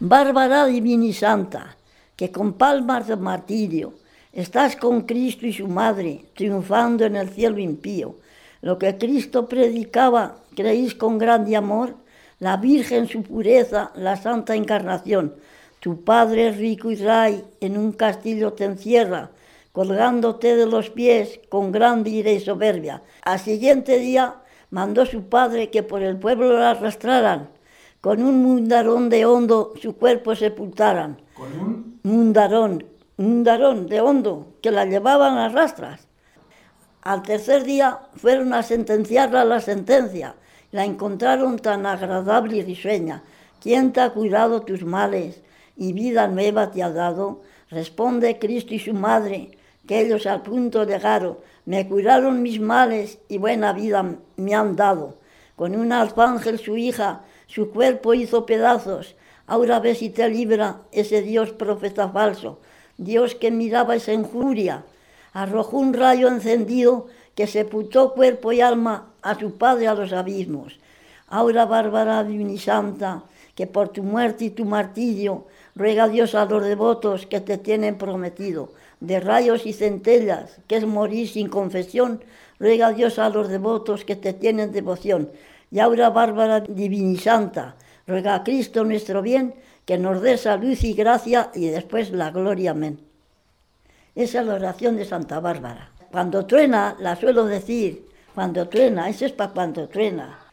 Bárbara divina y santa, que con palmas de martirio estás con Cristo y su madre, triunfando en el cielo impío. Lo que Cristo predicaba, creéis con grande amor, la Virgen su pureza, la santa encarnación. Tu Padre rico y rey en un castillo te encierra, colgándote de los pies con gran ira y soberbia. Al siguiente día mandó su padre que por el pueblo la arrastraran, con un mundarón de hondo su cuerpo sepultaran. ¿Con un? Mundarón, mundarón de hondo, que la llevaban a rastras. Al tercer día fueron a sentenciarla la sentencia. La encontraron tan agradable y risueña. ¿Quién te ha cuidado tus males y vida nueva te ha dado? Responde Cristo y su madre, que ellos al punto llegaron. Me curaron mis males y buena vida me han dado. Con un arcángel su hija, su cuerpo hizo pedazos. Ahora ves si te libra ese Dios profeta falso. Dios que miraba esa injuria, arrojó un rayo encendido que sepultó cuerpo y alma a su padre a los abismos. Ahora, Bárbara Divina y Santa, que por tu muerte y tu martirio ruega Dios a los devotos que te tienen prometido, de rayos y centellas, que es morir sin confesión, ruega Dios a los devotos que te tienen devoción. Y ahora, Bárbara Divina y Santa, ruega a Cristo nuestro bien, que nos dé salud y gracia y después la gloria. Amén. Esa es la oración de Santa Bárbara. Cuando truena, la suelo decir, cuando truena, eso es para cuando truena.